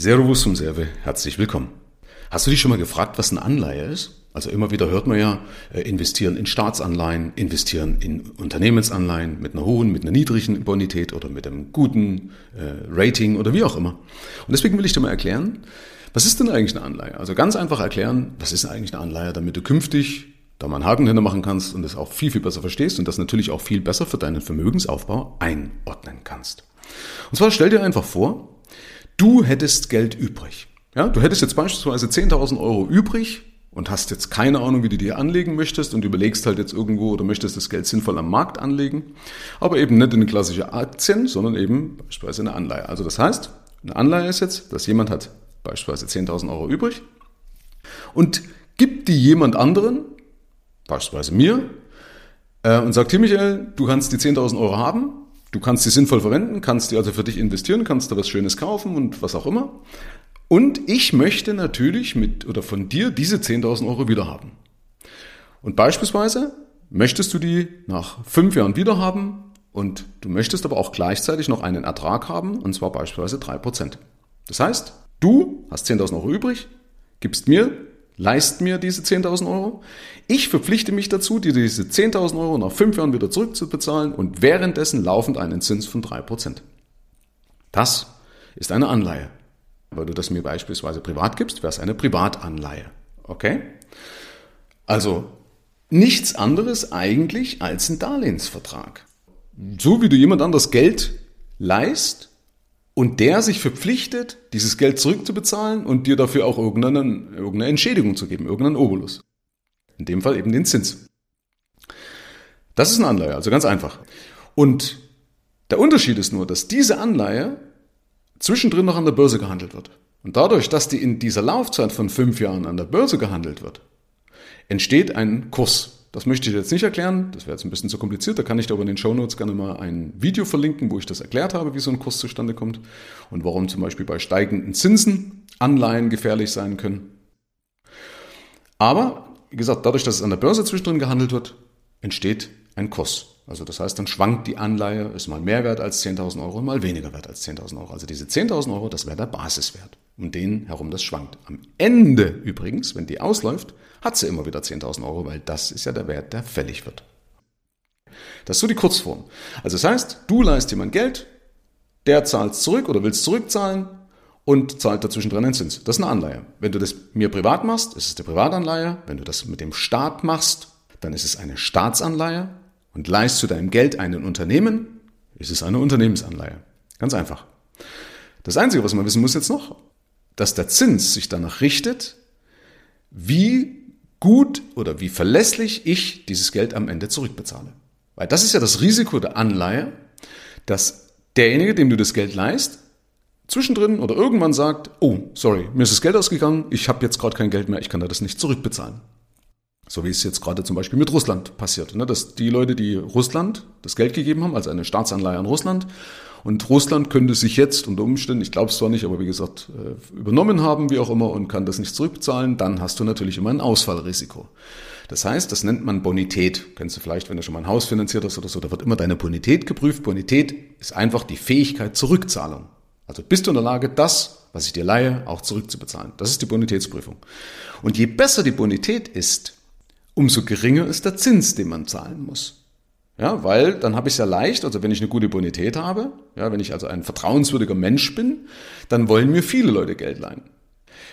Servus und Serve, herzlich willkommen. Hast du dich schon mal gefragt, was eine Anleihe ist? Also immer wieder hört man ja, äh, investieren in Staatsanleihen, investieren in Unternehmensanleihen mit einer hohen, mit einer niedrigen Bonität oder mit einem guten äh, Rating oder wie auch immer. Und deswegen will ich dir mal erklären, was ist denn eigentlich eine Anleihe? Also ganz einfach erklären, was ist eigentlich eine Anleihe, damit du künftig da mal einen Haken hinter machen kannst und das auch viel, viel besser verstehst und das natürlich auch viel besser für deinen Vermögensaufbau einordnen kannst. Und zwar stell dir einfach vor, Du hättest Geld übrig. Ja, du hättest jetzt beispielsweise 10.000 Euro übrig und hast jetzt keine Ahnung, wie du die anlegen möchtest und überlegst halt jetzt irgendwo oder möchtest das Geld sinnvoll am Markt anlegen, aber eben nicht in klassische Aktien, sondern eben beispielsweise eine Anleihe. Also das heißt, eine Anleihe ist jetzt, dass jemand hat beispielsweise 10.000 Euro übrig und gibt die jemand anderen, beispielsweise mir, äh, und sagt, hier Michael, du kannst die 10.000 Euro haben, Du kannst sie sinnvoll verwenden, kannst die also für dich investieren, kannst da was Schönes kaufen und was auch immer. Und ich möchte natürlich mit oder von dir diese 10.000 Euro wieder haben. Und beispielsweise möchtest du die nach fünf Jahren wieder haben und du möchtest aber auch gleichzeitig noch einen Ertrag haben und zwar beispielsweise drei Prozent. Das heißt, du hast 10.000 Euro übrig, gibst mir leist mir diese 10.000 Euro. Ich verpflichte mich dazu, dir diese 10.000 Euro nach fünf Jahren wieder zurückzubezahlen und währenddessen laufend einen Zins von 3%. Das ist eine Anleihe. Weil du das mir beispielsweise privat gibst, wäre es eine Privatanleihe. Okay? Also nichts anderes eigentlich als ein Darlehensvertrag. So wie du jemand anders Geld leist, und der sich verpflichtet, dieses Geld zurückzubezahlen und dir dafür auch irgendeine, irgendeine Entschädigung zu geben, irgendeinen Obolus. In dem Fall eben den Zins. Das ist eine Anleihe, also ganz einfach. Und der Unterschied ist nur, dass diese Anleihe zwischendrin noch an der Börse gehandelt wird. Und dadurch, dass die in dieser Laufzeit von fünf Jahren an der Börse gehandelt wird, entsteht ein Kurs. Das möchte ich jetzt nicht erklären, das wäre jetzt ein bisschen zu kompliziert. Da kann ich dir aber in den Show Notes gerne mal ein Video verlinken, wo ich das erklärt habe, wie so ein Kurs zustande kommt und warum zum Beispiel bei steigenden Zinsen Anleihen gefährlich sein können. Aber, wie gesagt, dadurch, dass es an der Börse zwischendrin gehandelt wird, entsteht ein Kurs. Also das heißt, dann schwankt die Anleihe, ist mal mehr wert als 10.000 Euro und mal weniger wert als 10.000 Euro. Also diese 10.000 Euro, das wäre der Basiswert, um den herum das schwankt. Am Ende übrigens, wenn die ausläuft, hat sie immer wieder 10.000 Euro, weil das ist ja der Wert, der fällig wird. Das ist so die Kurzform. Also das heißt, du leist jemand Geld, der zahlt zurück oder willst zurückzahlen und zahlt dazwischen drin einen Zins. Das ist eine Anleihe. Wenn du das mir privat machst, ist es eine Privatanleihe. Wenn du das mit dem Staat machst, dann ist es eine Staatsanleihe und leist zu deinem Geld einen Unternehmen, ist es eine Unternehmensanleihe. Ganz einfach. Das Einzige, was man wissen muss jetzt noch, dass der Zins sich danach richtet, wie gut oder wie verlässlich ich dieses Geld am Ende zurückbezahle. Weil das ist ja das Risiko der Anleihe, dass derjenige, dem du das Geld leist, zwischendrin oder irgendwann sagt, oh, sorry, mir ist das Geld ausgegangen, ich habe jetzt gerade kein Geld mehr, ich kann da das nicht zurückbezahlen. So wie es jetzt gerade zum Beispiel mit Russland passiert. Ne? Dass die Leute, die Russland das Geld gegeben haben, also eine Staatsanleihe an Russland, und Russland könnte sich jetzt unter Umständen, ich glaube es zwar nicht, aber wie gesagt, äh, übernommen haben, wie auch immer, und kann das nicht zurückzahlen, dann hast du natürlich immer ein Ausfallrisiko. Das heißt, das nennt man Bonität. Kennst du vielleicht, wenn du schon mal ein Haus finanziert hast oder so, da wird immer deine Bonität geprüft. Bonität ist einfach die Fähigkeit zur Rückzahlung. Also bist du in der Lage, das, was ich dir leihe, auch zurückzubezahlen. Das ist die Bonitätsprüfung. Und je besser die Bonität ist, umso geringer ist der Zins, den man zahlen muss. Ja, weil dann habe ich es ja leicht, also wenn ich eine gute Bonität habe, ja, wenn ich also ein vertrauenswürdiger Mensch bin, dann wollen mir viele Leute Geld leihen.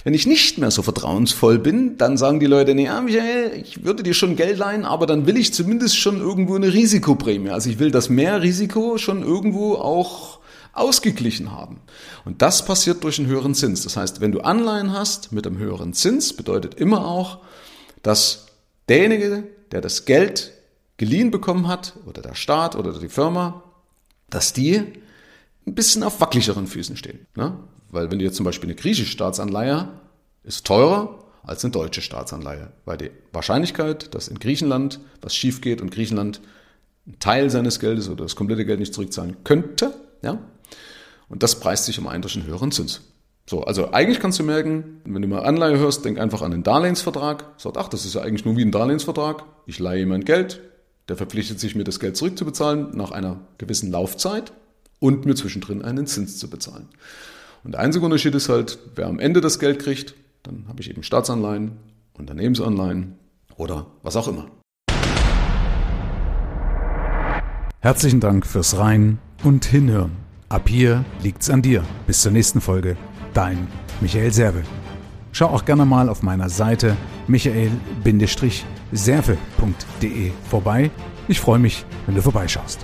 Wenn ich nicht mehr so vertrauensvoll bin, dann sagen die Leute, nee, ja, Michael, ich würde dir schon Geld leihen, aber dann will ich zumindest schon irgendwo eine Risikoprämie. Also ich will das mehr Risiko schon irgendwo auch ausgeglichen haben. Und das passiert durch einen höheren Zins. Das heißt, wenn du Anleihen hast mit einem höheren Zins, bedeutet immer auch, dass derjenige, der das Geld geliehen bekommen hat, oder der Staat oder die Firma, dass die ein bisschen auf wackelicheren Füßen stehen. Ne? Weil wenn du jetzt zum Beispiel eine griechische Staatsanleihe ist teurer als eine deutsche Staatsanleihe, weil die Wahrscheinlichkeit, dass in Griechenland was schief geht und Griechenland einen Teil seines Geldes oder das komplette Geld nicht zurückzahlen könnte, ja, und das preist sich um einen durch einen höheren Zins. So, also eigentlich kannst du merken, wenn du mal Anleihe hörst, denk einfach an einen Darlehensvertrag. Sag, ach, das ist ja eigentlich nur wie ein Darlehensvertrag. Ich leihe jemand Geld, der verpflichtet sich, mir das Geld zurückzubezahlen nach einer gewissen Laufzeit und mir zwischendrin einen Zins zu bezahlen. Und der einzige Unterschied ist halt, wer am Ende das Geld kriegt, dann habe ich eben Staatsanleihen, Unternehmensanleihen oder was auch immer. Herzlichen Dank fürs Rein und Hinhören. Ab hier liegt's an dir. Bis zur nächsten Folge. Dein Michael Serve. Schau auch gerne mal auf meiner Seite michael-serve.de vorbei. Ich freue mich, wenn du vorbeischaust.